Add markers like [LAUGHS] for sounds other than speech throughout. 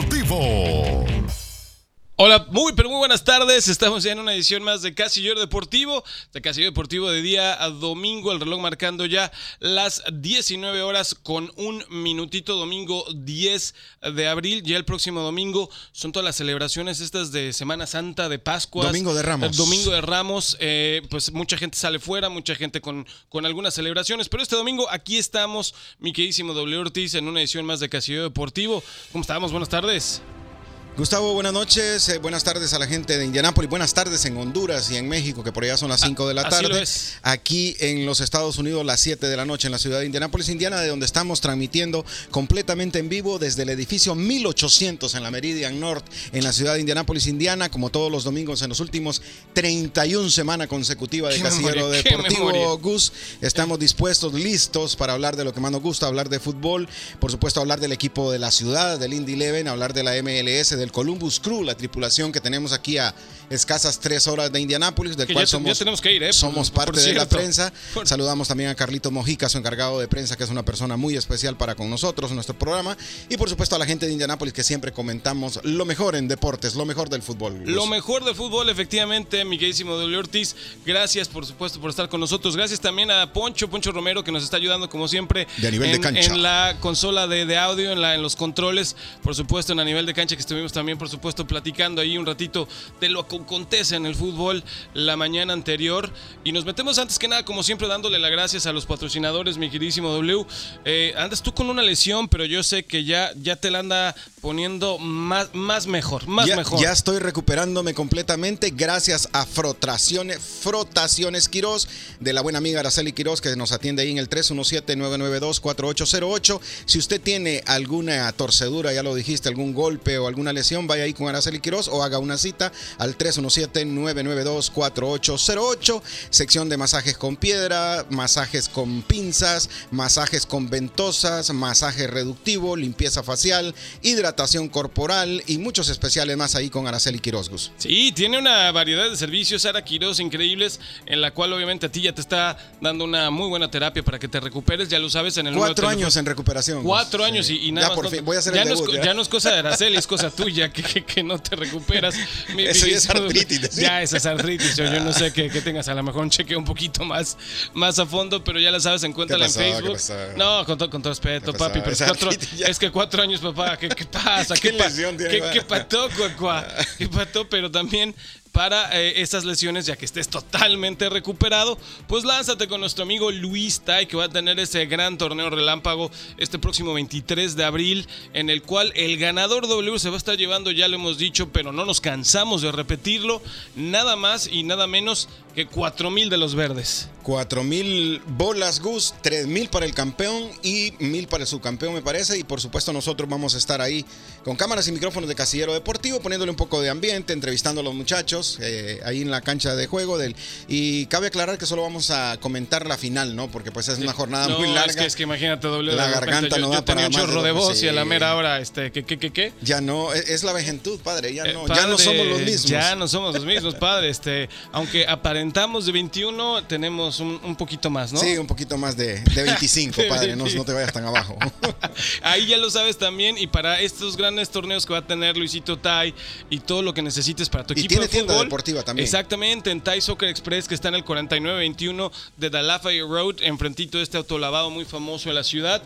deportivo. Hola, muy pero muy buenas tardes. Estamos ya en una edición más de Casillero Deportivo, de Casillero Deportivo de día a domingo, el reloj marcando ya las 19 horas con un minutito, domingo 10 de abril. Ya el próximo domingo son todas las celebraciones estas de Semana Santa, de Pascua. Domingo de Ramos. Domingo de Ramos, eh, pues mucha gente sale fuera, mucha gente con, con algunas celebraciones, pero este domingo aquí estamos, mi queridísimo W Ortiz, en una edición más de Casillero Deportivo. ¿Cómo estamos? Buenas tardes. Gustavo, buenas noches, eh, buenas tardes a la gente de Indianápolis, buenas tardes en Honduras y en México, que por allá son las 5 de la así tarde. Aquí en los Estados Unidos, las 7 de la noche en la ciudad de Indianápolis, Indiana, de donde estamos transmitiendo completamente en vivo desde el edificio 1800 en la Meridian North, en la ciudad de Indianápolis, Indiana, como todos los domingos en los últimos 31 semanas consecutivas de Casillero Deportivo. Gus, estamos dispuestos, listos para hablar de lo que más nos gusta, hablar de fútbol, por supuesto hablar del equipo de la ciudad, del Indy Eleven, hablar de la MLS, del Columbus Crew, la tripulación que tenemos aquí a escasas tres horas de Indianápolis, del Que cual ya somos, ya tenemos que ir, ¿eh? somos parte de la prensa. Por- Saludamos también a Carlito Mojica, su encargado de prensa, que es una persona muy especial para con nosotros nuestro programa. Y por supuesto a la gente de Indianápolis que siempre comentamos lo mejor en deportes, lo mejor del fútbol. Lo mejor de fútbol, efectivamente, mi queridísimo W. Ortiz. Gracias, por supuesto, por estar con nosotros. Gracias también a Poncho, Poncho Romero, que nos está ayudando, como siempre, De a nivel de en, cancha. en la consola de, de audio, en, la, en los controles, por supuesto, en a nivel de cancha, que estuvimos también, por supuesto, platicando ahí un ratito de lo que acontece en el fútbol la mañana anterior. Y nos metemos antes que nada, como siempre, dándole las gracias a los patrocinadores, mi queridísimo W. Eh, andas tú con una lesión, pero yo sé que ya, ya te la anda poniendo más, más mejor, más ya, mejor. ya estoy recuperándome completamente gracias a Frotaciones, Frotaciones Quirós, de la buena amiga Araceli Quirós, que nos atiende ahí en el 317-992-4808. Si usted tiene alguna torcedura, ya lo dijiste, algún golpe o alguna lesión, vaya ahí con Araceli Quirós o haga una cita al 317-992-4808. Sección de masajes con piedra, masajes con pinzas, masajes con ventosas, masaje reductivo, limpieza facial, hidratación corporal y muchos especiales más ahí con Araceli Quirós. Gus. Sí, tiene una variedad de servicios, Sara Quiroz, increíbles, en la cual obviamente a ti ya te está dando una muy buena terapia para que te recuperes, ya lo sabes en el Cuatro años en recuperación. Cuatro años y, y nada Ya más. por fin, voy a hacer ya el no, es, co- ya no es cosa de Araceli, es cosa tuya que, que- que no te recuperas. [LAUGHS] Mi- Eso mi- es artritis. [LAUGHS] Ya, esa es artritis. Yo, yo no sé que, que tengas a lo mejor un chequeo un poquito más, más a fondo, pero ya la sabes, encuéntrala en? ¿Qué Facebook. No, con, to- con todo respeto, ¿Qué papi, pero es, cuatro, que cuatro años, papá, ¿qué, qué pasa? [LAUGHS] ¿Qué pa- lesión tiene, ¿Qué, qué pató, cuacua? [LAUGHS] ¿Qué pató? Pero también para eh, estas lesiones, ya que estés totalmente recuperado, pues lánzate con nuestro amigo Luis Tai, que va a tener ese gran torneo relámpago este próximo 23 de abril, en el cual el ganador W se va a estar llevando, ya lo hemos dicho, pero no nos cansamos de repetirlo, nada más y nada menos que 4 mil de los verdes. Cuatro mil bolas Gus, tres mil para el campeón y mil para el subcampeón me parece y por supuesto nosotros vamos a estar ahí con cámaras y micrófonos de Casillero Deportivo poniéndole un poco de ambiente, entrevistando a los muchachos eh, ahí en la cancha de juego del y cabe aclarar que solo vamos a comentar la final, ¿no? Porque pues es una jornada No, muy larga. Es que, es que imagínate, W. La garganta yo, no yo da tenía para un chorro de voz y a la mera hora, este, ¿qué, qué, qué, qué? Ya no, es es la vejentud, padre, ya Eh, no, ya no somos los mismos. Ya no somos los mismos, padre. Este, aunque aparentamos de 21, tenemos un, un poquito más, ¿no? Sí, un poquito más de, de 25, [LAUGHS] De padre, no, 25. no te vayas tan abajo. [LAUGHS] Ahí ya lo sabes también. Y para estos grandes torneos que va a tener Luisito Tai y todo lo que necesites para tu Y equipo tiene de tienda fútbol. deportiva también. Exactamente, en Tai Soccer Express, que está en el 4921 de Lafayette Road, enfrentito de este autolavado muy famoso de la ciudad.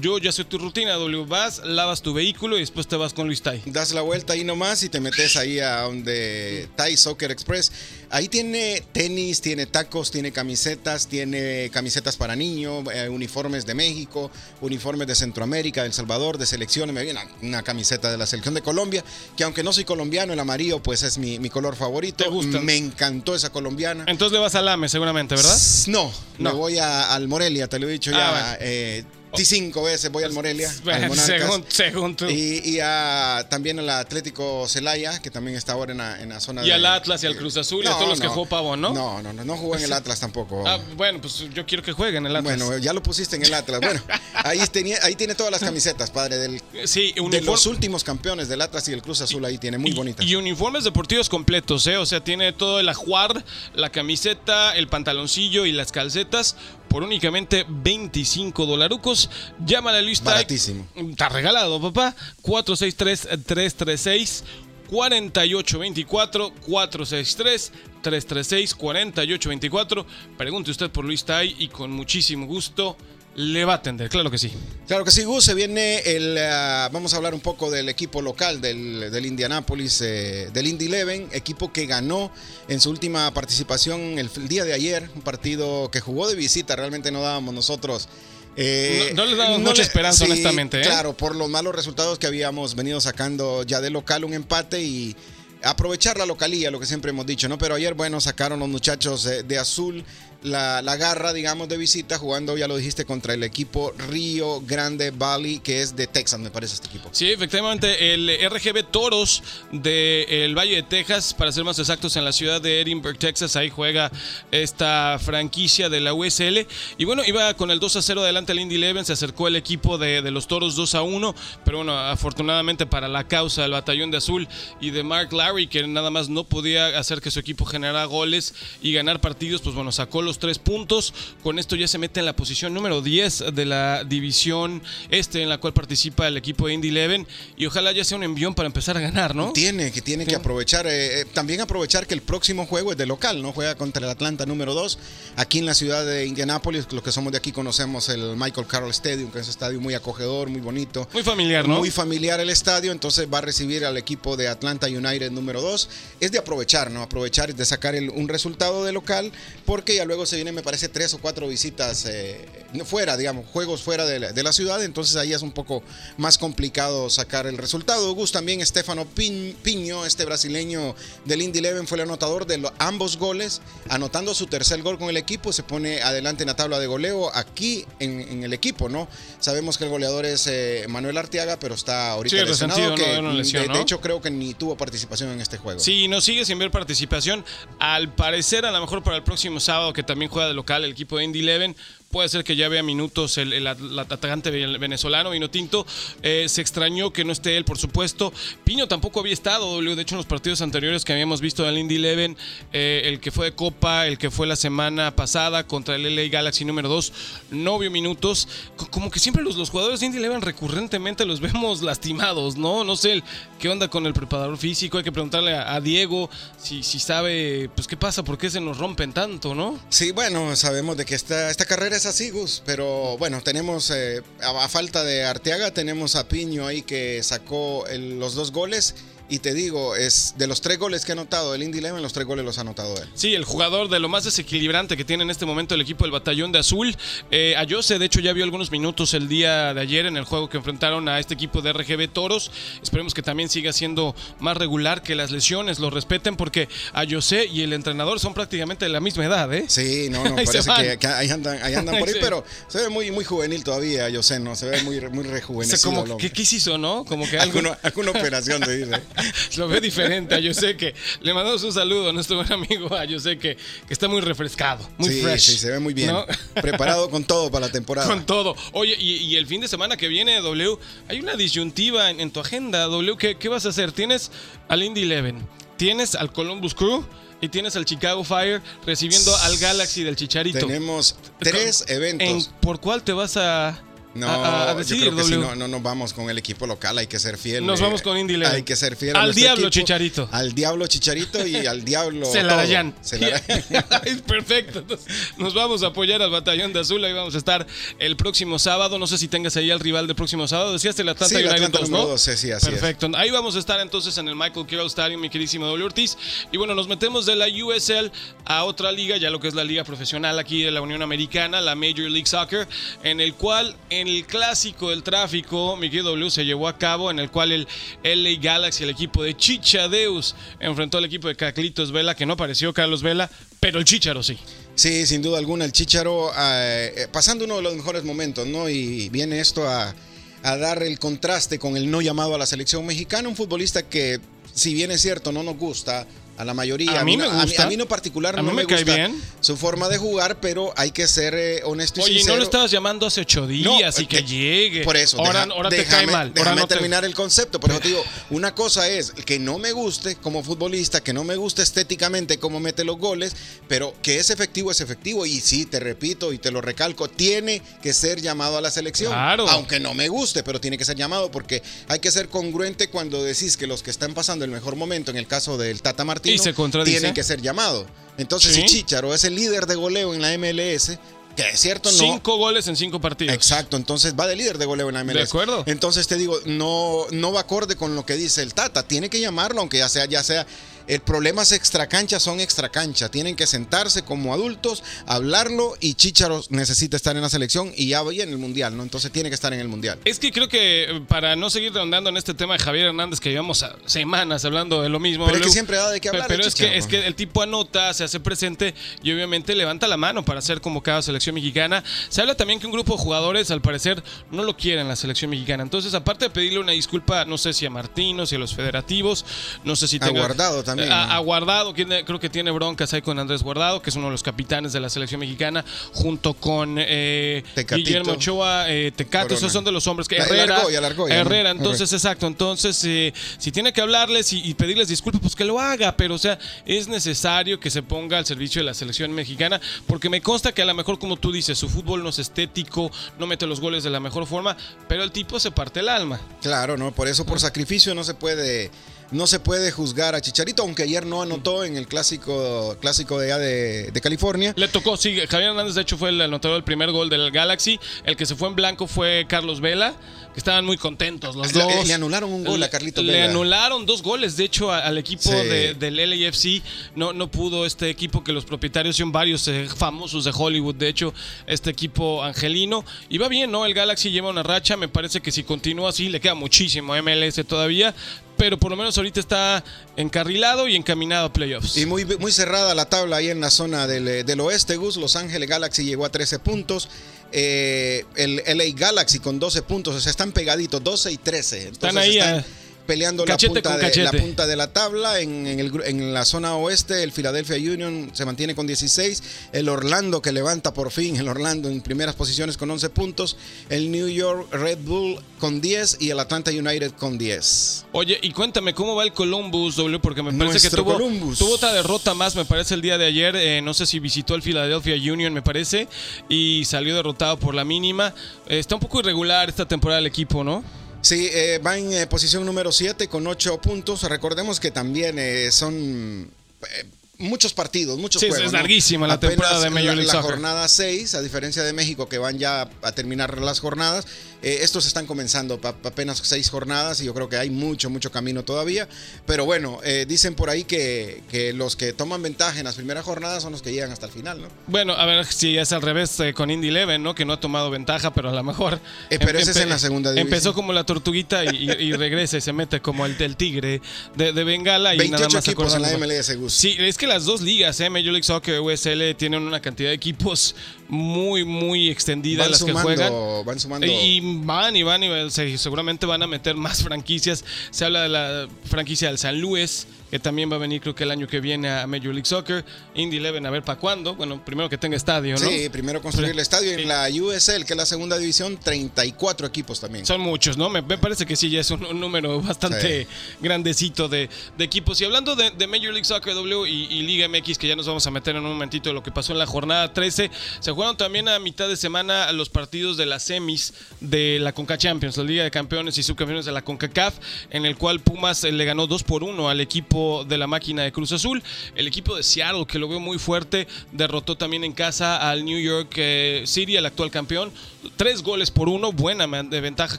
Yo ya sé tu rutina, W. Vas, lavas tu vehículo y después te vas con Luis Tai. das la vuelta ahí nomás y te metes ahí a donde Thai Soccer Express. Ahí tiene tenis, tiene tacos, tiene camisetas, tiene camisetas para niños, eh, uniformes de México, uniformes de Centroamérica, de El Salvador, de selecciones. Me viene una, una camiseta de la selección de Colombia, que aunque no soy colombiano, el amarillo pues es mi, mi color favorito. ¿Te gusta? Me encantó esa colombiana. Entonces le vas al AME seguramente, ¿verdad? No, No. me voy a, al Morelia, te lo he dicho Ah, ya. bueno. eh, 25 veces voy al Morelia. Bueno, [LAUGHS] Monarcas. según, según tú. Y, Y, y a- también al Atlético Celaya, que también está ahora en la, en la zona de. al Atlas y al Cruz Azul y a todos los que jugó Pavón, ¿no? No, no, no, no jugó en el [LAUGHS] Atlas tampoco. Ah, bueno, pues yo quiero que jueguen el Atlas. bueno, ya lo pusiste en el Atlas. Bueno, [LAUGHS] ahí, tenía, ahí tiene todas las camisetas, padre, del, sí, de los últimos campeones del Atlas y el Cruz Azul ahí tiene, muy y, bonitas. Y uniformes deportivos completos, ¿eh? O sea, tiene todo el ajuar, la camiseta, el pantaloncillo y las calcetas por únicamente 25 dolarucos. Llámale a Luis Tai. Baratísimo. Está regalado, papá. 463-336. 4824 463 336 4824 Pregunte usted por Luis Tai y con muchísimo gusto le va a atender, claro que sí. Claro que sí, Gus, se viene el... ah, vamos a hablar un poco del equipo local del, del Indianapolis, eh, del Indy Eleven, equipo que ganó en su última participación el, el día de ayer, un partido que jugó de visita, realmente no dábamos nosotros... eh, No- no le dábamos mucha esperanza, honestamente, ¿eh? Claro, por los malos resultados que habíamos venido sacando ya de local, un empate y aprovechar la localía, lo que siempre hemos dicho, ¿no? Pero ayer, bueno, sacaron los muchachos de, de azul la, la garra, digamos, de visita, jugando, ya lo dijiste, contra el equipo Río Grande Valley, que es de Texas, me parece este equipo. Sí, efectivamente, el RGB Toros del Valle de Texas, para ser más exactos, en la ciudad de Edinburgh, Texas, ahí juega esta franquicia de la USL. Y bueno, iba con el 2 a 0 adelante el Indy Eleven, se acercó el equipo de, de los Toros 2 a 1, pero bueno, afortunadamente para la causa del Batallón de Azul y de Mark Larry, que nada más no podía hacer que su equipo generara goles y ganar partidos, pues bueno, sacó los tres puntos. Con esto ya se mete en la posición número 10 de la división este en la cual participa el equipo de Indy Eleven y ojalá ya sea un envión para empezar a ganar, ¿no? Tiene, que tiene que aprovechar, eh, eh, también aprovechar que el próximo juego es de local, ¿no? Juega contra el Atlanta número 2, aquí en la ciudad de Indianápolis, los que somos de aquí conocemos el Michael Carroll Stadium, que es un estadio muy acogedor, muy bonito. Muy familiar, ¿no? Muy familiar el estadio, entonces va a recibir al equipo de Atlanta United número 2. Es de aprovechar, ¿no? Aprovechar de sacar el- un resultado de local, porque ya luego se vienen, me parece, tres o cuatro visitas eh, fuera, digamos, juegos fuera de la, de la ciudad, entonces ahí es un poco más complicado sacar el resultado. Gus también, Estefano Piño, este brasileño del Indy Eleven, fue el anotador de lo- ambos goles, anotando su tercer gol con el equipo, se pone adelante en la tabla de goleo aquí en, en el equipo, ¿no? Sabemos que el goleador es eh, Manuel Arteaga, pero está ahorita Sí, lesionado, que, de lesión, de- hecho creo que ni tuvo participación en este juego. Sí, no sigue sin ver participación. Al parecer, a lo mejor para el próximo sábado, que también juega de local el equipo de Indy Eleven, puede ser que ya vea minutos el, el at- el atacante venezolano, Vino Tinto. Eh, se extrañó que no esté él, por supuesto. Piño tampoco había estado. De hecho, en los partidos anteriores que habíamos visto del Indy Eleven, eh, el que fue de Copa, el que fue la semana pasada contra el LA Galaxy número 2, no vio minutos. Co- Como que siempre los, los jugadores de Indy Eleven recurrentemente los [LAUGHS] vemos lastimados, ¿no? No sé qué onda con el preparador físico. Hay que preguntarle a, a Diego si, si sabe, pues qué pasa, por qué se nos rompen tanto, ¿no? Sí, bueno, sabemos de que esta, esta carrera es así, Gus, pero bueno, tenemos, eh, a, falta de Arteaga, tenemos a Piño ahí que sacó los dos goles. Y te digo, es de los tres goles que ha anotado el Indy Eleven, los tres goles los ha anotado él. Sí, el jugador de lo más desequilibrante que tiene en este momento el equipo del Batallón de Azul. Eh, Ayose, de hecho, ya vio algunos minutos el día de ayer en el juego que enfrentaron a este equipo de RGB Toros. Esperemos que también siga siendo más regular, que las lesiones lo respeten, porque Ayose y el entrenador son prácticamente de la misma edad, ¿eh? Sí, no, no, [LAUGHS] parece que, que ahí andan, ahí andan por ahí, [LAUGHS] Sí. pero se ve muy, muy juvenil todavía, yo sé, ¿no? Se ve muy, muy [LAUGHS] O sea, rejuvenecido. como. ¿qué, ¿Qué hizo, no? Como que algo... Alguna, alguna operación de dice. [LAUGHS] Lo ve diferente. Yo sé que le mandamos un saludo a nuestro buen amigo. Yo sé que, que está muy refrescado, muy sí, fresh. sí, se ve muy bien. ¿no? [LAUGHS] Preparado con todo para la temporada. Con todo. Oye, y, y el fin de semana que viene, W, hay una disyuntiva en, en tu agenda, W. ¿qué, qué vas a hacer? Tienes al Indy Eleven, tienes al Columbus Crew y tienes al Chicago Fire recibiendo al Galaxy del Chicharito. Tenemos tres ¿En- eventos. ¿Por cuál te vas a, No, a, a yo creo que si no, no nos vamos con el equipo local, hay que ser fiel. Nos vamos con Indy. Hay que ser fiel Al diablo, equipo, Chicharito. Al diablo Chicharito y al diablo. [LAUGHS] Celarayán. Es [LAUGHS] Perfecto. Entonces, nos vamos a apoyar al Batallón de Azul. Ahí vamos a estar el próximo sábado. No sé si tengas ahí al rival del próximo sábado. Decías el Atlanta Sí, United Atlanta 2, número ¿no? sí, sí, así es. Perfecto. Ahí vamos a estar entonces en el Michael Carroll Stadium, mi queridísimo W Ortiz. Y bueno, nos metemos de la USL a otra liga, ya lo que es la liga profesional aquí de la Unión Americana, la Major League Soccer, en el cual en el clásico del tráfico, mi querido W, se llevó a cabo, en el cual el LA Galaxy, el equipo de Chichadeus, enfrentó al equipo de Caclitos Vela, que no apareció Carlos Vela, pero el Chicharo sí. Sí, sin duda alguna, el Chicharo eh, pasando uno de los mejores momentos, ¿no? Y viene esto a, a dar el contraste con el no llamado a la selección mexicana, un futbolista que, si bien es cierto, no nos gusta, a la mayoría. A mí me no- gusta. A mí, no particular A no mí me, me cae gusta bien. su forma de jugar, pero hay que ser eh, honesto y Oye, ¿y sincero. no lo estabas llamando hace ocho días y que de- llegue? Por eso, ahora, deja- ahora te déjame- cae mal. Ahora Déjame no te- terminar el concepto. Por eso te digo, una cosa es que no me guste como futbolista, que no me guste estéticamente cómo mete los goles, pero que es efectivo, es efectivo. Y sí, te repito y te lo recalco, tiene que ser llamado a la selección. Claro. Aunque no me guste, pero tiene que ser llamado porque hay que ser congruente cuando decís que los que están pasando el mejor momento, en el caso del Tata Martino, tienen que ser llamados. Entonces, Sí. si Chicharo es el líder de goleo en la MLS, que es cierto, no. Cinco goles en cinco partidos. Exacto, entonces va de líder de goleo en la MLS. De acuerdo. Entonces te digo, no, no va acorde con lo que dice el Tata. Tiene que llamarlo, aunque ya sea, ya sea. El problema es extracancha, son extracancha. Tienen que sentarse como adultos, hablarlo y Chicharo necesita estar en la selección y ya en el mundial, ¿no? Entonces tiene que estar en el mundial. Es que creo que eh, para no seguir redondando en este tema de Javier Hernández, que llevamos a- semanas hablando de lo mismo. Pero es que siempre da de qué hablar Pero el es que, es que el tipo anota, se hace presente y obviamente levanta la mano para ser convocado a selección mexicana. Se habla también que un grupo de jugadores, al parecer, no lo quiere en la selección mexicana. Entonces, aparte de pedirle una disculpa, no sé si a Martino, si a los federativos, no sé si tenga- Guardado también, A, ¿no? a Guardado, quien- creo que tiene broncas ahí con Andrés Guardado, que es uno de los capitanes de la selección mexicana, junto con eh. Guillermo Ochoa, eh, Tecato, Corona. esos son de los hombres que La- el Herrera, Argolla, el Argolla, ¿no? Herrera, entonces exacto, entonces eh, si tiene que hablarles y, y pedirles disculpas, pues que lo haga, pero o sea, es necesario que se ponga al servicio de la selección mexicana, porque me consta que a lo mejor como tú dices, su fútbol no es estético, no mete los goles de la mejor forma, pero el tipo se parte el alma. Claro, ¿no? Por eso por sacrificio no se puede no se puede juzgar a Chicharito, aunque ayer no anotó en el clásico clásico de allá de, de California. Le tocó, sí, Javier Hernández de hecho fue el anotador del primer gol del Galaxy, el que se fue en blanco fue Carlos Vela, que estaban muy contentos los Le- dos. le anularon un gol a Le- Carlitos Le Vela. anularon dos goles, de hecho, al equipo Sí. de- del LAFC. No, no pudo este equipo que los propietarios son varios eh, famosos de Hollywood, de hecho, este equipo angelino. Y va bien, ¿no? El Galaxy lleva una racha, me parece que si continúa así, le queda muchísimo MLS todavía, pero por lo menos ahorita está encarrilado y encaminado a playoffs. Y muy, muy cerrada la tabla ahí en la zona del, del oeste, Gus. Los Ángeles Galaxy llegó a 13 puntos. Eh, el LA Galaxy con 12 puntos. O sea, están pegaditos, 12 y 13. Entonces Están ahí, eh, peleando la punta, de, la punta de la tabla. En, en el en la zona oeste, el Philadelphia Union se mantiene con 16. El Orlando que levanta por fin, el Orlando en primeras posiciones con 11 puntos. El New York Red Bull con 10 y el Atlanta United con 10. Oye, y cuéntame cómo va el Columbus, W, porque me parece que tuvo, Columbus. tuvo otra derrota más, me parece, el día de ayer. eh, no sé si visitó el Philadelphia Union, me parece, y salió derrotado por la mínima. Eh, está un poco irregular esta temporada el equipo, ¿no? Sí, eh, va en eh, posición número 7 con 8 puntos. Recordemos que también eh, son eh, muchos partidos, muchos Sí, es- juegos. es ¿no? larguísima la temporada de Major la- League la, Soccer. jornada 6, a diferencia de México que van ya a terminar las jornadas, eh, estos están comenzando apenas 6 jornadas y yo creo que hay mucho, mucho camino todavía. Pero bueno, eh, dicen por ahí que, que los que toman ventaja en las primeras jornadas son los que llegan hasta el final, ¿no? Bueno, a ver si es al revés eh, con Indy Leven, ¿no? Que no ha tomado ventaja, pero a lo mejor. Eh, pero ese es en la segunda división. Empezó como la tortuguita y, y- y regresa y se mete como el del tigre de, de Bengala y nada 28 más equipos en la MLS, Gus. Sí, es que las dos ligas, ¿eh? Major League Soccer y USL, tienen una cantidad de equipos muy, muy extendida van las que sumando, juegan. van sumando. Y van y van y seguramente van a meter más franquicias. Se habla de la franquicia del San Luis, que también va a venir creo que el año que viene a Major League Soccer. Indy Eleven, a ver para cuándo. Bueno, primero que tenga estadio, ¿no? Sí, primero construir el estadio. Sí. En la USL, que es la segunda división, 34 equipos también. Son muchos, ¿no? Me, me parece que sí, ya es un, un número [LAUGHS] bastante Sí. grandecito de, de equipos. Y hablando de, de Major League Soccer W y, y Liga MX, que ya nos vamos a meter en un momentito de lo que pasó en la jornada 13, se jugaron también a mitad de semana los partidos de las semis de la Conca Champions, la Liga de Campeones y Subcampeones de la CONCACAF, en el cual Pumas eh, le ganó 2 por 1 al equipo de la máquina de Cruz Azul. El equipo de Seattle, que lo veo muy fuerte, derrotó también en casa al New York eh, City, el actual campeón. Tres goles por uno, buena de ventaja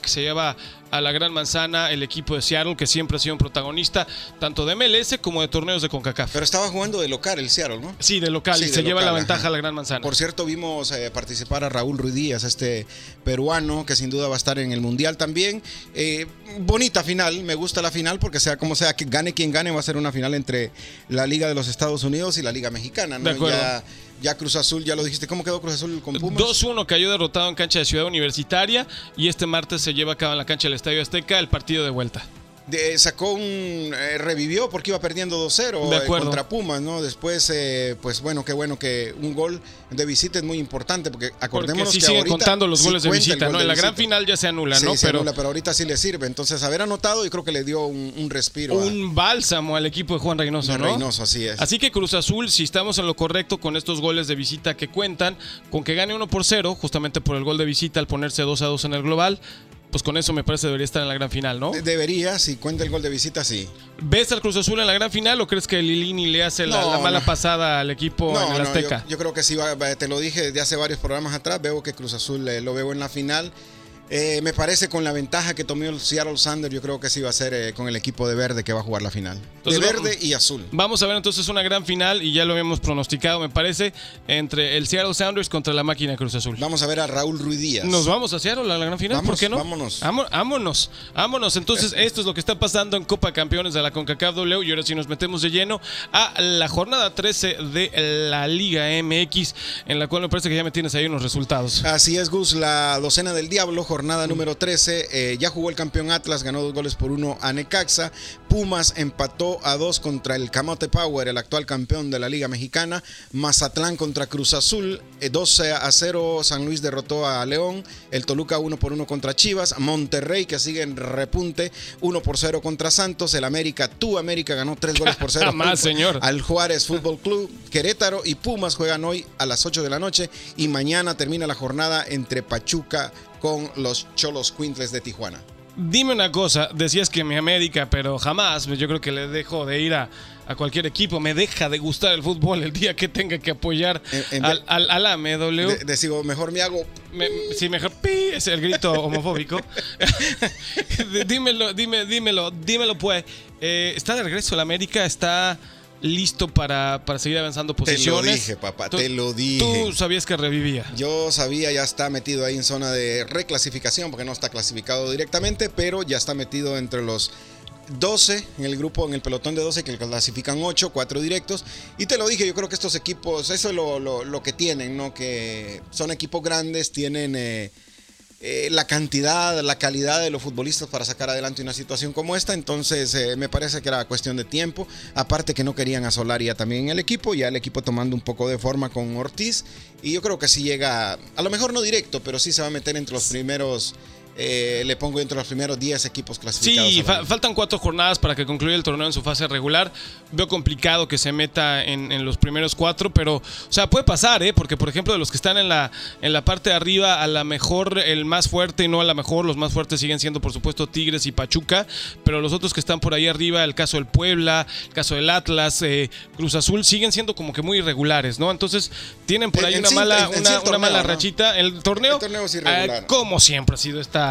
que se lleva a la Gran Manzana el equipo de Seattle, que siempre ha sido un protagonista tanto de MLS como de torneos de CONCACAF. Pero estaba jugando de local el Seattle, ¿no? Sí, de local, Sí, y de se lleva la ventaja ajá. a la Gran Manzana. Por cierto, vimos eh, participar a Raúl Ruiz Díaz, este peruano que sin duda va a estar en el Mundial también. Eh, bonita final, me gusta la final porque sea como sea, que gane quien gane, va a ser una final entre la Liga de los Estados Unidos y la Liga Mexicana. ¿no? De acuerdo. Ya Ya Cruz Azul, ya lo dijiste, ¿cómo quedó Cruz Azul con Pumas? 2-1 cayó derrotado en cancha de Ciudad Universitaria y este martes se lleva a cabo en la cancha del Estadio Azteca el partido de vuelta. De- sacó un. eh, revivió porque iba perdiendo 2-0 De eh, contra Pumas, ¿no? Después, eh, pues bueno, qué bueno que un gol de visita es muy importante porque Porque acordémonos sí que siguen contando los sí goles de visita, gol ¿no? En la gran final ya se anula, Sí, ¿no? se Pero anula, pero ahorita sí le sirve. Entonces, haber anotado, yo creo que le dio un, un respiro a- un bálsamo al equipo de Juan Reynoso, de ¿no? Reynoso, así es. Así que Cruz Azul, si estamos en lo correcto con estos goles de visita que cuentan, con que gane 1 por 0, justamente por el gol de visita al ponerse 2 a 2 en el global, pues con eso me parece debería estar en la gran final, ¿no? De- Debería, si cuenta el gol de visita, sí. ¿Ves al Cruz Azul en la gran final o crees que Lilini le hace la, No, la mala no. pasada al equipo en el yo, Azteca? yo creo que sí, te lo dije desde hace varios programas atrás, veo que Cruz Azul eh, lo veo en la final. Eh, me parece con la ventaja que tomó el Seattle Sander, yo creo que sí va a ser eh, con el equipo de verde que va a jugar la final. Entonces, de verde y azul. Vamos a ver entonces una gran final y ya lo habíamos pronosticado, me parece, entre el Seattle Sounders contra la máquina Cruz Azul. Vamos a ver a Raúl Ruiz Díaz. Nos vamos a Seattle a la gran final, ¿por qué no? vámonos. Vámonos, vámonos. Entonces, [LAUGHS] esto es lo que está pasando en Copa Campeones de la CONCACAF W y ahora sí nos metemos de lleno a la jornada 13 de la Liga MX, en la cual me parece que ya me tienes ahí unos resultados. Así es, Gus, la docena del diablo, jornada número 13. eh, ya jugó el campeón Atlas, ganó dos goles por uno a Necaxa. Pumas empató a dos contra el Camote Power, el actual campeón de la Liga Mexicana. Mazatlán contra Cruz Azul, eh, 12 a 0. San Luis derrotó a León. El Toluca 1 por 1 contra Chivas. Monterrey, que sigue en repunte, 1 por 0 contra Santos. El América, tu América, ganó 3 goles por [LAUGHS] 0 Jamás, señor. al Juárez Fútbol Club. Querétaro y Pumas juegan hoy a las 8 de la noche y mañana termina la jornada entre Pachuca con los Cholos Quintles de Tijuana. Dime una cosa, decías que mi América, pero jamás, pues, yo creo que le dejo de ir a, a cualquier equipo, me deja de gustar el fútbol el día que tenga que apoyar En- en al, al, al AMW. De- Decido, mejor me hago Me- sí, mejor pi, es el grito homofóbico. [LAUGHS] dímelo, dime, dímelo, dímelo pues. Eh, está de regreso el América, está listo para, para seguir avanzando Te lo posiciones. dije, papá, Tú- te lo dije. Tú sabías que revivía. Yo sabía, ya está metido ahí en zona de reclasificación, porque no está clasificado directamente, pero ya está metido entre los 12 en el grupo, en el pelotón de 12 que clasifican 8, 4 directos. Y te lo dije, yo creo que estos equipos, eso es lo, lo- lo que tienen, ¿no? Que son equipos grandes, tienen eh, eh, la cantidad, la calidad de los futbolistas para sacar adelante una situación como esta. Entonces, eh, me parece que era cuestión de tiempo. Aparte que no querían a Solari ya también en el equipo, ya el equipo tomando un poco de forma con Ortiz. Y yo creo que sí llega, a lo mejor no directo, pero sí se va a meter entre los primeros. Eh, le pongo entre los primeros 10 equipos clasificados. Sí, fa- faltan cuatro jornadas para que concluya el torneo en su fase regular. Veo complicado que se meta en, en los primeros cuatro, pero, o sea, puede pasar, ¿eh? Porque, por ejemplo, de los que están en la, en la parte de arriba, a la mejor el más fuerte y no a la mejor, los más fuertes siguen siendo, por supuesto, Tigres y Pachuca, pero los otros que están por ahí arriba, el caso del Puebla, el caso del Atlas, eh, Cruz Azul, siguen siendo como que muy irregulares, ¿no? Entonces, tienen por ahí en una sí, mala, una, mala rachita. El torneo, El torneo es irregular. ah, como siempre ha sido esta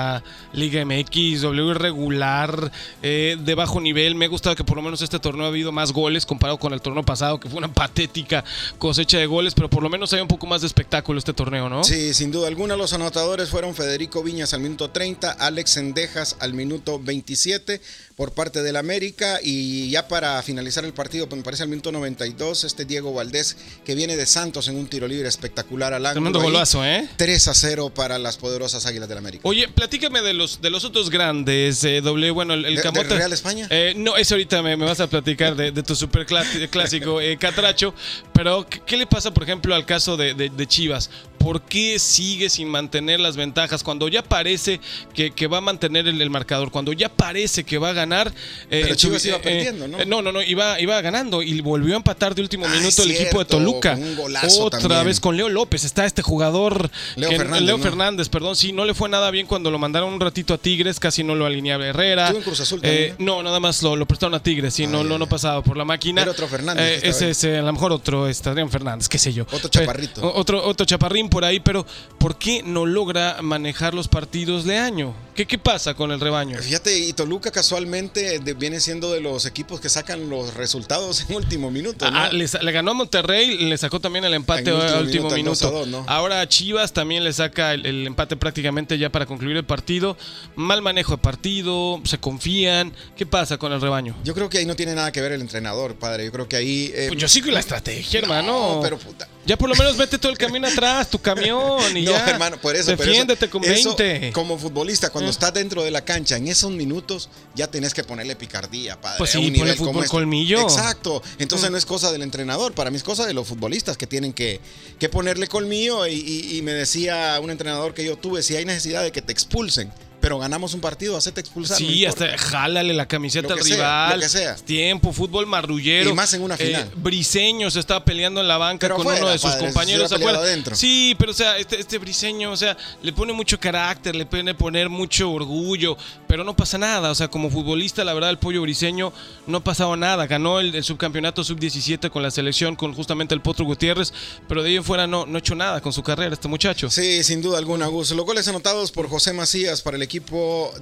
Liga MX, W irregular, eh, de bajo nivel. Me ha gustado que por lo menos este torneo ha habido más goles comparado con el torneo pasado, que fue una patética cosecha de goles, pero por lo menos hay un poco más de espectáculo este torneo, ¿no? Sí, sin duda alguna los anotadores fueron Federico Viñas al minuto 30, Alex Sendejas al minuto 27 por parte del América y ya para finalizar el partido, pues me parece al minuto 92, este Diego Valdés que viene de Santos en un tiro libre espectacular al ángulo. Tremendo golazo, ¿eh? 3 a 0 para las poderosas Águilas del América. Oye, platícame de los de los otros grandes, eh, W, bueno, el, el ¿De- de Camote. Real España? Eh, no, eso ahorita me, me vas a platicar de, de tu super clá- clásico eh, Catracho, pero ¿qué, qué le pasa, por ejemplo, al caso de Chivas? ¿Por qué sigue sin mantener las ventajas cuando ya parece que, que va a mantener el, el marcador? Cuando ya parece que va a ganar. eh, Pero Chivas iba perdiendo, ¿no? eh, no, no, no, iba, iba ganando y volvió a empatar de último minuto el equipo de Toluca. un golazo Otra también. vez con Leo López. Está este jugador. Leo que- Fernández, Leo ¿no? Fernández, perdón. Sí, no le fue nada bien cuando lo mandaron un ratito a Tigres. Casi no lo alineaba Herrera. En Cruz Azul Eh, no, nada más lo, lo prestaron a Tigres. Sí, no, no, no pasaba por la máquina. Era otro Fernández Eh, ese, ese, a lo mejor otro, este, Adrián Fernández, qué sé yo. Otro Eh, chaparrito. otro, otro chaparrín por ahí, pero ¿por qué no logra manejar los partidos de año? ¿Qué, qué pasa con el rebaño? Fíjate, y Toluca casualmente de- viene siendo de los equipos que sacan los resultados [LAUGHS] en último minuto. ¿no? Ah, le, le ganó a Monterrey, le sacó también el empate En a último minuto, el minuto. 2 a 2, ¿no? Ahora a Chivas también le saca el, el empate prácticamente ya para concluir el partido. Mal manejo de partido, se confían. ¿Qué pasa con el rebaño? Yo creo que ahí no tiene nada que ver el entrenador, padre. Yo creo que ahí. eh, Pues yo sigo la estrategia, hermano. No, pero puta. Ya por lo menos vete todo el camino atrás, tu camión y [LAUGHS] ya. hermano, por eso. pero eso- Defiéndete con eso, 20. como futbolista, cuando Eh. estás dentro de la cancha, en esos minutos ya tenés que ponerle picardía, padre. Pues a sí, un nivel fútbol como este. colmillo. Exacto. Entonces Mm. no es cosa del entrenador, para mí es cosa de los futbolistas que tienen que, que ponerle colmillo. Y, y- y me decía un entrenador que yo tuve: si hay necesidad de que te expulsen, pero ganamos un partido, hacete expulsar. Sí, hasta jálale la camiseta al sea, rival. lo que sea. Tiempo, fútbol marrullero. Y más en una final. Eh, Briseño se estaba peleando en la banca Pero con uno de sus padre, compañeros se adentro. Sí, pero o sea, este, este Briseño, o sea, le pone mucho carácter, le pone poner mucho orgullo, pero no pasa nada. O sea, como futbolista, la verdad, el pollo Briseño no ha pasado nada. Ganó el, el subcampeonato sub-17 con la selección, con justamente el Potro Gutiérrez, pero de ahí en fuera no, no ha hecho nada con su carrera este muchacho. Sí, sin duda alguna, Gus. Los goles anotados por José Macías para el equipo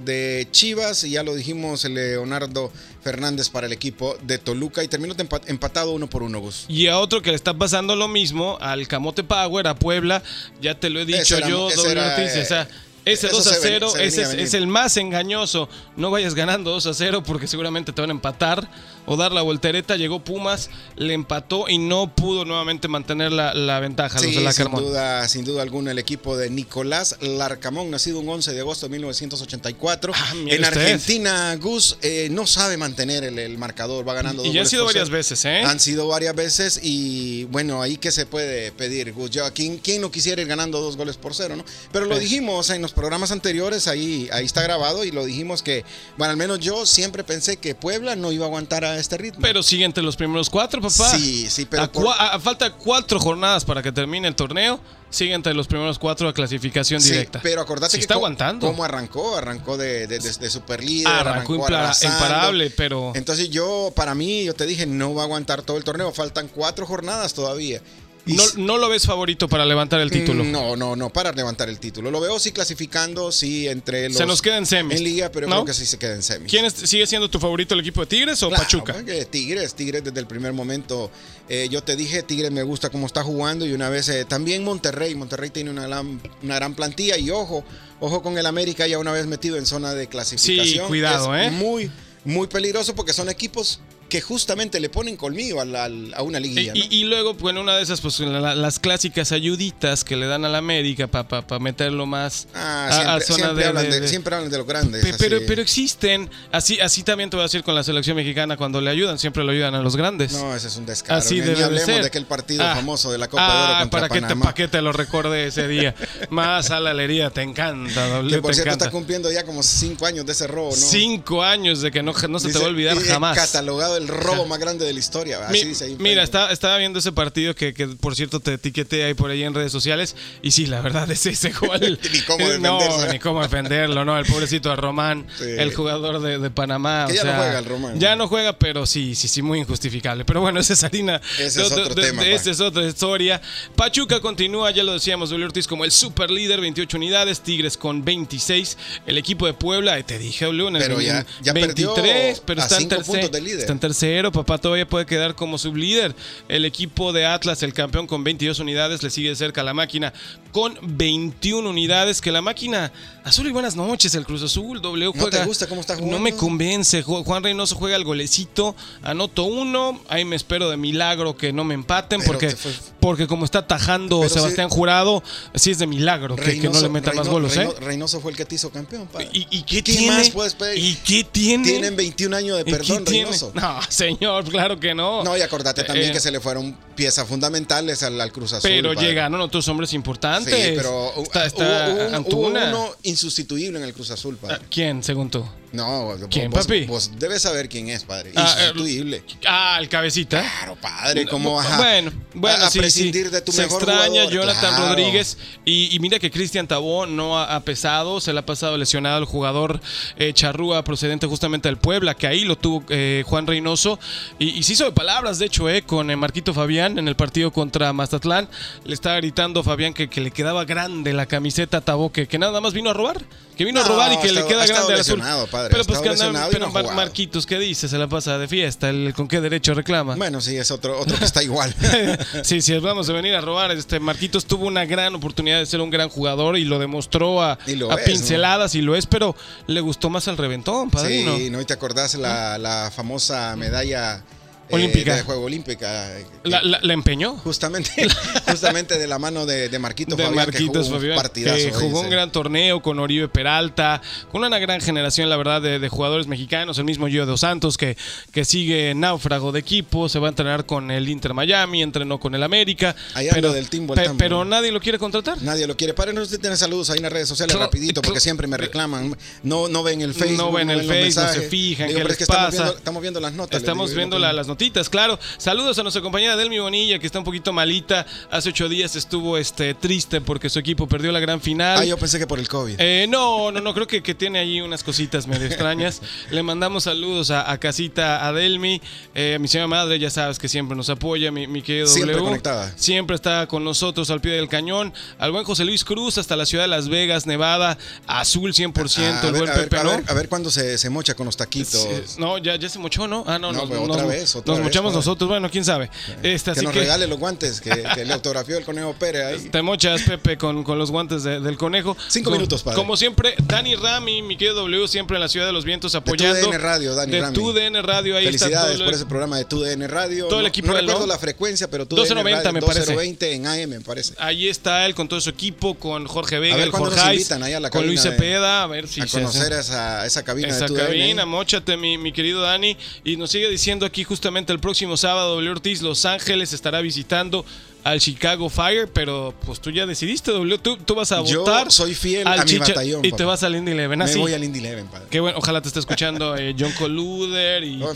de Chivas y ya lo dijimos, Leonardo Fernández para el equipo de Toluca y terminó empa- empatado uno por uno, Gus. Y a otro que le está pasando lo mismo, al Camote Power, a Puebla, ya te lo he dicho era- yo, doble era, eh, o sea, ese eso 2 a se ven- 0, se venía ese es, el más engañoso. No vayas ganando 2 a 0 porque seguramente te van a empatar o dar la voltereta. Llegó Pumas, le empató y no pudo nuevamente mantener la, la ventaja. Sí, sin duda, sin duda alguna, el equipo de Nicolás Larcamón, nacido un 11 de agosto de 1984. Ah, en usted. Argentina, Gus eh, no sabe mantener el, el marcador, va ganando Y dos ya ha goles sido varias veces, ¿eh? Han sido varias veces y bueno, ahí que se puede pedir, Gus. Yo, ¿quién, quién no quisiera ir ganando dos goles por cero, no? Pero lo Sí. dijimos en los programas anteriores, ahí, ahí está grabado y lo dijimos que, bueno, al menos yo siempre pensé que Puebla no iba a aguantar a este ritmo. Pero sigue entre los primeros cuatro, papá. Sí, sí, pero a, por- cua- a- a falta cuatro jornadas para que termine el torneo. Sigue entre los primeros cuatro a clasificación Sí, directa. pero acordate Sí que está co- aguantando. cómo arrancó, arrancó de, de, de- de superlíder, Arrancó imparable, pero Entonces yo, para mí, yo te dije, no va a aguantar todo el torneo, faltan cuatro jornadas todavía. Y no, no lo ves favorito para levantar el título. No, no, no, para levantar el título. Lo veo sí clasificando, sí, entre los... Se nos queda en semis. En liga, pero ¿No? creo que sí se queda en semis. ¿Quién es- sigue siendo tu favorito el equipo de Tigres o Claro, Pachuca? porque Tigres, Tigres desde el primer momento. eh, yo te dije, Tigres me gusta cómo está jugando y una vez eh, también Monterrey. Monterrey tiene una gran, una gran plantilla y ojo, ojo con el América ya una vez metido en zona de clasificación. Sí, cuidado, es ¿eh? Muy, muy peligroso porque son equipos que justamente le ponen colmillo al- al- a una Y, liguilla. ¿no? y- y luego, bueno, una de esas, pues la- las clásicas ayuditas que le dan a la América para meterlo más Ah, a- siempre, a, zona siempre de, hablan de- siempre hablan de los grandes. Pe- pero, pero existen, así, así también te voy a decir con la selección mexicana, cuando le ayudan, siempre lo ayudan a los grandes. No, ese es un descaro. Así Ni- hablemos ser. de aquel partido Ah, famoso de la Copa de ah, Oro contra para que te, Panamá. pa' que te lo recorde ese día. Más a la alegría, te encanta, [LAUGHS] que por te cierto encanta. está cumpliendo ya como cinco años de ese robo, ¿no? Cinco años de que no, no se te va a olvidar y jamás. Catalogado el robo más grande de la historia. Así Mi- dice ahí mira, está- estaba viendo ese partido que, que, por cierto te etiqueté ahí por ahí en redes sociales y sí, la verdad [LAUGHS] es ese gol. [LAUGHS] Ni cómo no, defenderse. ni cómo defenderlo, no, el pobrecito de Román, Sí. el jugador de, de Panamá. Que o ya no juega el Román. Ya no juega, pero sí, sí, sí, muy injustificable. Pero bueno, [LAUGHS] esa es harina. Ese es otro tema, esa es otra historia. Pachuca continúa, ya lo decíamos, Julio Ortiz como el super líder, 28 unidades, Tigres con 26, el equipo de Puebla, te dije, Julio, en el Pero ya- ya 23, perdió pero a está en, cinco tercer- puntos del líder. está en tercero, papá todavía puede quedar como sublíder. El equipo de Atlas, el campeón con 22 unidades, le sigue de cerca la máquina con 21 unidades. Que la máquina, azul y buenas noches, el Cruz Azul, W ¿No te juega. gusta cómo está No jugando? me convence. Ju- Juan Reynoso juega el golecito, anoto uno. Ahí me espero de milagro que no me empaten, Pero porque, porque como está tajando Pero Sebastián Jurado, sí es de milagro que, que no le metan más golos, ¿eh? Reyno- Reynoso fue el que te hizo campeón, padre. ¿Y, y qué, ¿Qué tiene? más puedes pedir? ¿Y qué tiene? Tienen 21 años de ¿Y qué perdón? Reynoso. No, [LAUGHS] señor, claro que no. No, y acordate también Eh, que se le fueron piezas fundamentales al, al Cruz Azul. Pero padre. llegaron otros hombres importantes. Sí, pero está, hubo- está hubo, un- Antuna. hubo uno insustituible en el Cruz Azul, padre. Ah, ¿Quién, según tú? No, ¿Quién, vos, papi? vos debes saber quién es, padre. Ah, Insustituible. Ah, el cabecita. Claro, padre, ¿cómo vas a, Bueno, bueno, a sí, prescindir sí. de tu Se mejor extraña jugador? Jonathan Claro. Rodríguez y, y mira que Cristian Tabó no ha, ha pesado, se le ha pasado lesionado el jugador eh, Charrúa procedente justamente del Puebla, que ahí lo tuvo eh, Juan Reynoso y, y se hizo de palabras, de hecho, eh, con eh, Marquito Fabián en el partido contra Mazatlán, le estaba gritando Fabián que, que le quedaba grande la camiseta a Tabó, que, que nada más vino a robar. Que vino a robar y que le queda grande al azul. lesionado, pero pues que anda, pero no ha Mar- jugado. Marquitos, ¿qué dice? Se la pasa de fiesta. El, ¿Con qué derecho reclama? Bueno, sí, es otro, otro que está igual. [LAUGHS] sí, sí, vamos a venir a robar. Este Marquitos tuvo una gran oportunidad de ser un gran jugador y lo demostró a, Y lo a es, pinceladas y lo es, pero le gustó más al reventón, padrino. Sí, ¿no? ¿Y te acordás la, la famosa medalla eh, Olímpica. de Juego Olímpica? eh, La, la- la empeñó. Justamente, [LAUGHS] justamente de la mano de, de Marquito de Fabián, Marquitos que jugó Fabián, un partidazo. que hoy, jugó un gran torneo con Oribe Peralta, con una gran generación, la verdad, de, de jugadores mexicanos. El mismo Gio dos Santos, que, que sigue náufrago de equipo, se va a entrenar con el Inter Miami, entrenó con el América. Anda pero, del timbo pe- pero nadie lo quiere contratar. Nadie lo quiere. Padre, no usted tiene saludos ahí en las redes sociales rapidito porque siempre me reclaman. No, no ven el Facebook. No ven el los Face, no se fijan, Digo, ¿qué les es que estamos pasa? viendo, estamos viendo las notas. Estamos digo, viendo no la- las notitas, claro. Saludos a nuestra compañera Delmi Bonilla, que está un poquito malita. Hace ocho días estuvo este, triste porque su equipo perdió la gran final. Ah, yo pensé que por el COVID. Eh, no, no, no, creo que, que tiene ahí unas cositas medio extrañas. Le mandamos saludos a, a Casita Adelmi, eh, a mi señora madre, ya sabes que siempre nos apoya, mi, mi querido Siempre W. conectada. Siempre está con nosotros al pie del cañón. Al buen José Luis Cruz, hasta la ciudad de Las Vegas, Nevada, azul 100%, Ah, a, el ver, buen a, ver, a, ver, a ver cuándo se, se mocha con los taquitos. No, ya, ya se mochó, ¿no? Ah, no, No, nos, otra nos- vez, otra nos vez, mochamos nosotros, bueno, quién sabe. Este, que así nos que regale los guantes que, que le autografió el Conejo Pérez ahí. te mochas, Pepe, con, con los guantes de- del conejo. Cinco minutos, padre. Como siempre, Dani Rami, mi querido W, siempre en la ciudad de los vientos apoyando. TUDN Radio, Dani De Rami. TUDN Radio, ahí está Felicidades todo por ese programa de TUDN Radio. todo el No- equipo No del recuerdo ¿no? la frecuencia, pero TUDN 1290 Radio, me parece. 2020 en AM, me parece. Ahí está él con todo su equipo, con Jorge Vega, el Jorge nos invitan ahí a la con Luis de- Cepeda, a ver si a conocer esa, esa cabina Esa de cabina, mochate, mi, mi querido Dani. Y nos sigue diciendo aquí justamente el próximo sábado, W Ortiz, Los Ángeles estará visitando al Chicago Fire, pero pues tú ya decidiste, W, tú, tú vas a Yo votar. soy fiel al a mi Chicha- batallón, Y papá. te vas al Indy Eleven, Me así. voy al Indy Eleven, padre. Qué bueno, ojalá te esté escuchando eh, John Coluder y, No,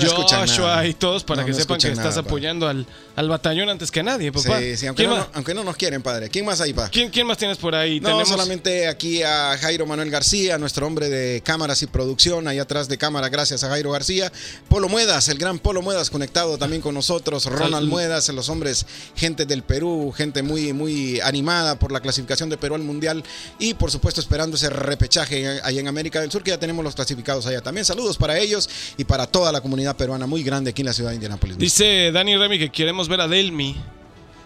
Joshua y todos para que sepan que estás apoyando al, al batallón antes que nadie, papá. Sí, sí, aunque ¿Quién, no, aunque nos quieren, padre. ¿Quién más hay, pa? quién- quién más tienes por ahí? No, Tenemos- solamente aquí a Jairo Manuel García, nuestro hombre de cámaras y producción, ahí atrás de cámara, gracias a Jairo García. Polo Muedas, el gran Polo Muedas conectado también con nosotros. Ronald Muedas, los hombres, gente del Perú, gente muy, muy animada por la clasificación de Perú al Mundial y por supuesto esperando ese repechaje ahí en América del Sur, que ya tenemos los clasificados allá también. Saludos para ellos y para toda la comunidad peruana muy grande aquí en la ciudad de Indianápolis. Dice Dani Remy que queremos ver a Delmi.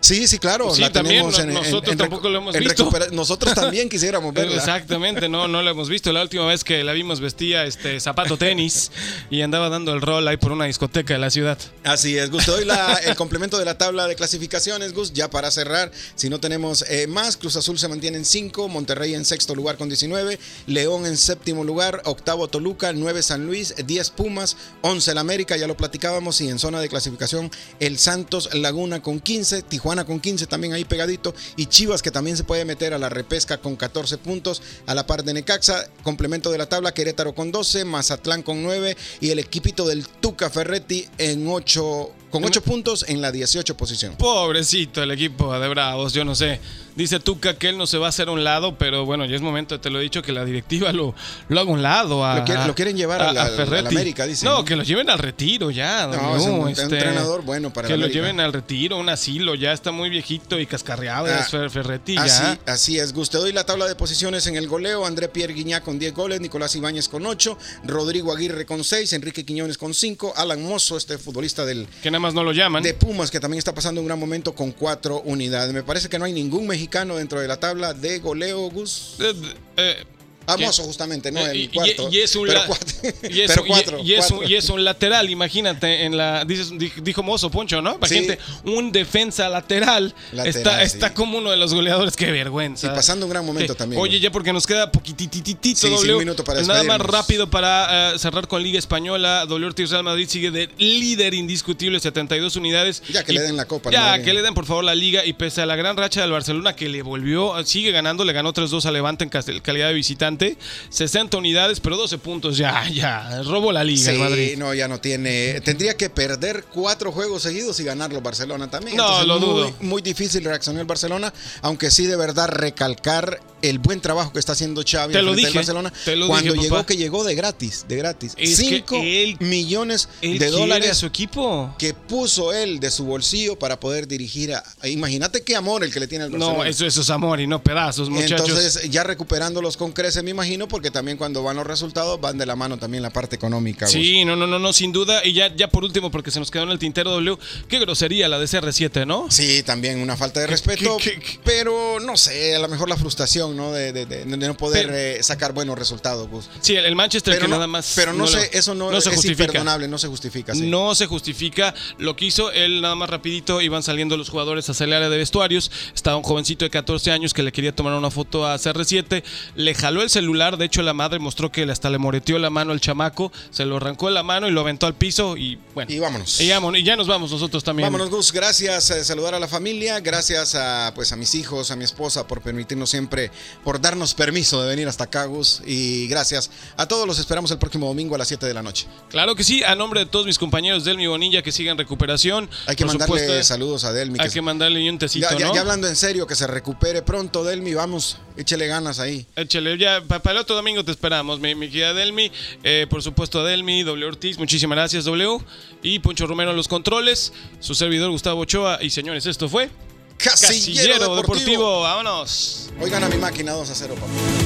Sí, sí, claro. Sí, la también no- en- nosotros en tampoco lo hemos visto. Nosotros también quisiéramos verla. Exactamente, no, no la hemos visto. La última vez que la vimos vestía este zapato tenis y andaba dando el rol ahí por una discoteca de la ciudad. Así es, Gus. Te doy la- el complemento de la tabla de clasificaciones, Gus. Ya para cerrar, si no tenemos eh, más, Cruz Azul se mantiene en 5, Monterrey en sexto lugar con 19, León en séptimo lugar, octavo Toluca, 9 San Luis, 10 Pumas, 11 el América, ya lo platicábamos, y en zona de clasificación el Santos Laguna con 15, Tijuana con 15 también ahí pegadito, y Chivas que también se puede meter a la repesca con 14 puntos, a la par de Necaxa, complemento de la tabla, Querétaro con 12, Mazatlán con 9 y el equipito del Tuca Ferretti en 8 con 8 puntos en la 18 posición. Pobrecito el equipo de Bravos, yo no sé. Dice Tuca que él no se va a hacer a un lado, pero bueno, ya es momento, te lo he dicho, que la directiva lo, lo haga a un lado. A, Lo quiere- lo quieren llevar al- al América, dicen. No, que lo lleven al retiro ya. No, es un- este, entrenador bueno para Que lo lleven al retiro, un asilo, ya está muy viejito y cascarreado, Ah, es Fer- Ferretti Así, ya. así es, Gus. Te doy la tabla de posiciones en el goleo. André Pierre Guignac con 10 goles, Nicolás Ibáñez con 8, Rodrigo Aguirre con 6, Enrique Quiñones con 5, Alan Mozo, este futbolista del, Que nada más no lo llaman. de Pumas, que también está pasando un gran momento con 4 unidades. Me parece que no hay ningún mexicano dentro de la tabla de goleo, Gus. Eh, eh, Mozo, justamente, ¿no? El y- cuarto. y, y es un pero la- cuatro. [LAUGHS] y es pero cuatro, y es un- cuatro. y es un lateral, imagínate, en la dices, di- dijo Mozo Poncho, ¿no? Imagínate, un defensa lateral, Lateral, está, sí. está como uno de los goleadores, qué vergüenza. Y pasando un gran momento Sí. también. Oye, ya porque nos queda poquitititito, Sí, sí, W. un minuto para Nada más rápido para eh, cerrar con Liga Española. W Ortiz Real Madrid sigue de líder indiscutible, 72 unidades. Ya que le den la copa Ya, que le den por favor la Liga. Y pese a la gran racha del Barcelona que le volvió, sigue ganando, le ganó 3-2 a Levante en calidad de visitante. 60 unidades, pero 12 puntos. Ya, ya. Robo la Liga el Madrid. no, ya no tiene. Tendría que perder cuatro juegos seguidos y ganarlo Barcelona también. No, Entonces, lo muy, dudo. Muy difícil reaccionar el Barcelona, aunque sí de verdad recalcar el buen trabajo que está haciendo Xavi Te lo dije, Barcelona. te lo cuando dije, llegó, papá. que llegó de gratis, de gratis. Es que 5 él- millones Él de quiere a dólares su equipo. que puso él de su bolsillo para poder dirigir a. Imagínate qué amor el que le tiene al Barcelona. No, eso, eso es amor y no pedazos, muchachos. Entonces, ya recuperándolos con crece, me imagino, porque también cuando van los resultados van de la mano también la parte económica. Sí, no, no, no, no, sin duda. Y ya, ya por último, porque se nos quedó en el tintero W, qué grosería la de CR7, ¿no? Sí, también una falta de respeto, qué- qué- pero no sé, a lo mejor la frustración, ¿no? De, de- de- de no poder Pero- eh, sacar buenos resultados, Gus. Sí, el, Manchester Pero que no, nada más. pero no, sé, eso no, se es justifica. imperdonable, no se justifica. sí. No se justifica lo que hizo él nada más rapidito, iban saliendo los jugadores hacia el área de vestuarios, estaba un jovencito de 14 años que le quería tomar una foto a CR7, le jaló el celular, de hecho la madre mostró que hasta le moreteó la mano al chamaco, se lo arrancó de la mano y lo aventó al piso y bueno. Y vámonos. Y, vámonos, y ya nos vamos nosotros también. Vámonos, Gus. Gracias, eh, saludar a la familia. Gracias a, pues, a mis hijos, a mi esposa por permitirnos siempre, por darnos permiso de venir hasta acá, Gus. Y gracias a todos. Los esperamos el próximo domingo a las 7 de la noche. Claro que sí, a nombre de todos mis compañeros del Mi Bonilla que sigan recuperación. Hay que Por mandarle supuesto, saludos a Delmi. Hay que- que mandarle un tecito, ya, ya- ¿no? ya hablando en serio, que se recupere pronto, Delmi. Vamos, échele ganas ahí. Échale, ya para el otro domingo te esperamos, mi, mi querida Delmi. Eh, por supuesto, a Delmi, W Ortiz, muchísimas gracias, W. Y Poncho Romero en los controles, su servidor Gustavo Ochoa. Y señores, esto fue Casillero, Casillero Deportivo. Deportivo. Vámonos. Oigan a mi máquina 2 a 0, papá.